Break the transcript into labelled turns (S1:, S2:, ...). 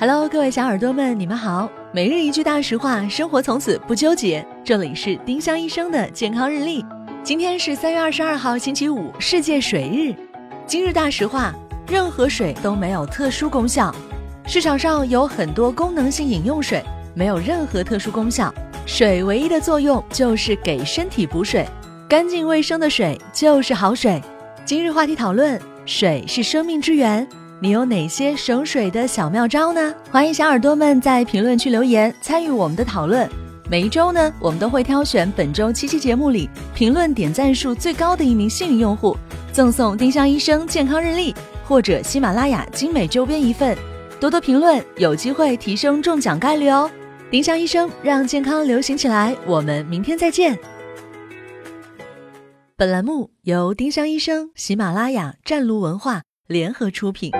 S1: Hello，各位小耳朵们，你们好。每日一句大实话，生活从此不纠结。这里是丁香医生的健康日历。今天是三月二十二号，星期五，世界水日。今日大实话：任何水都没有特殊功效。市场上有很多功能性饮用水，没有任何特殊功效。水唯一的作用就是给身体补水，干净卫生的水就是好水。今日话题讨论：水是生命之源。你有哪些省水的小妙招呢？欢迎小耳朵们在评论区留言，参与我们的讨论。每一周呢，我们都会挑选本周七期节目里评论点赞数最高的一名幸运用户，赠送丁香医生健康日历或者喜马拉雅精美周边一份。多多评论，有机会提升中奖概率哦！丁香医生让健康流行起来，我们明天再见。本栏目由丁香医生、喜马拉雅、湛庐文化联合出品。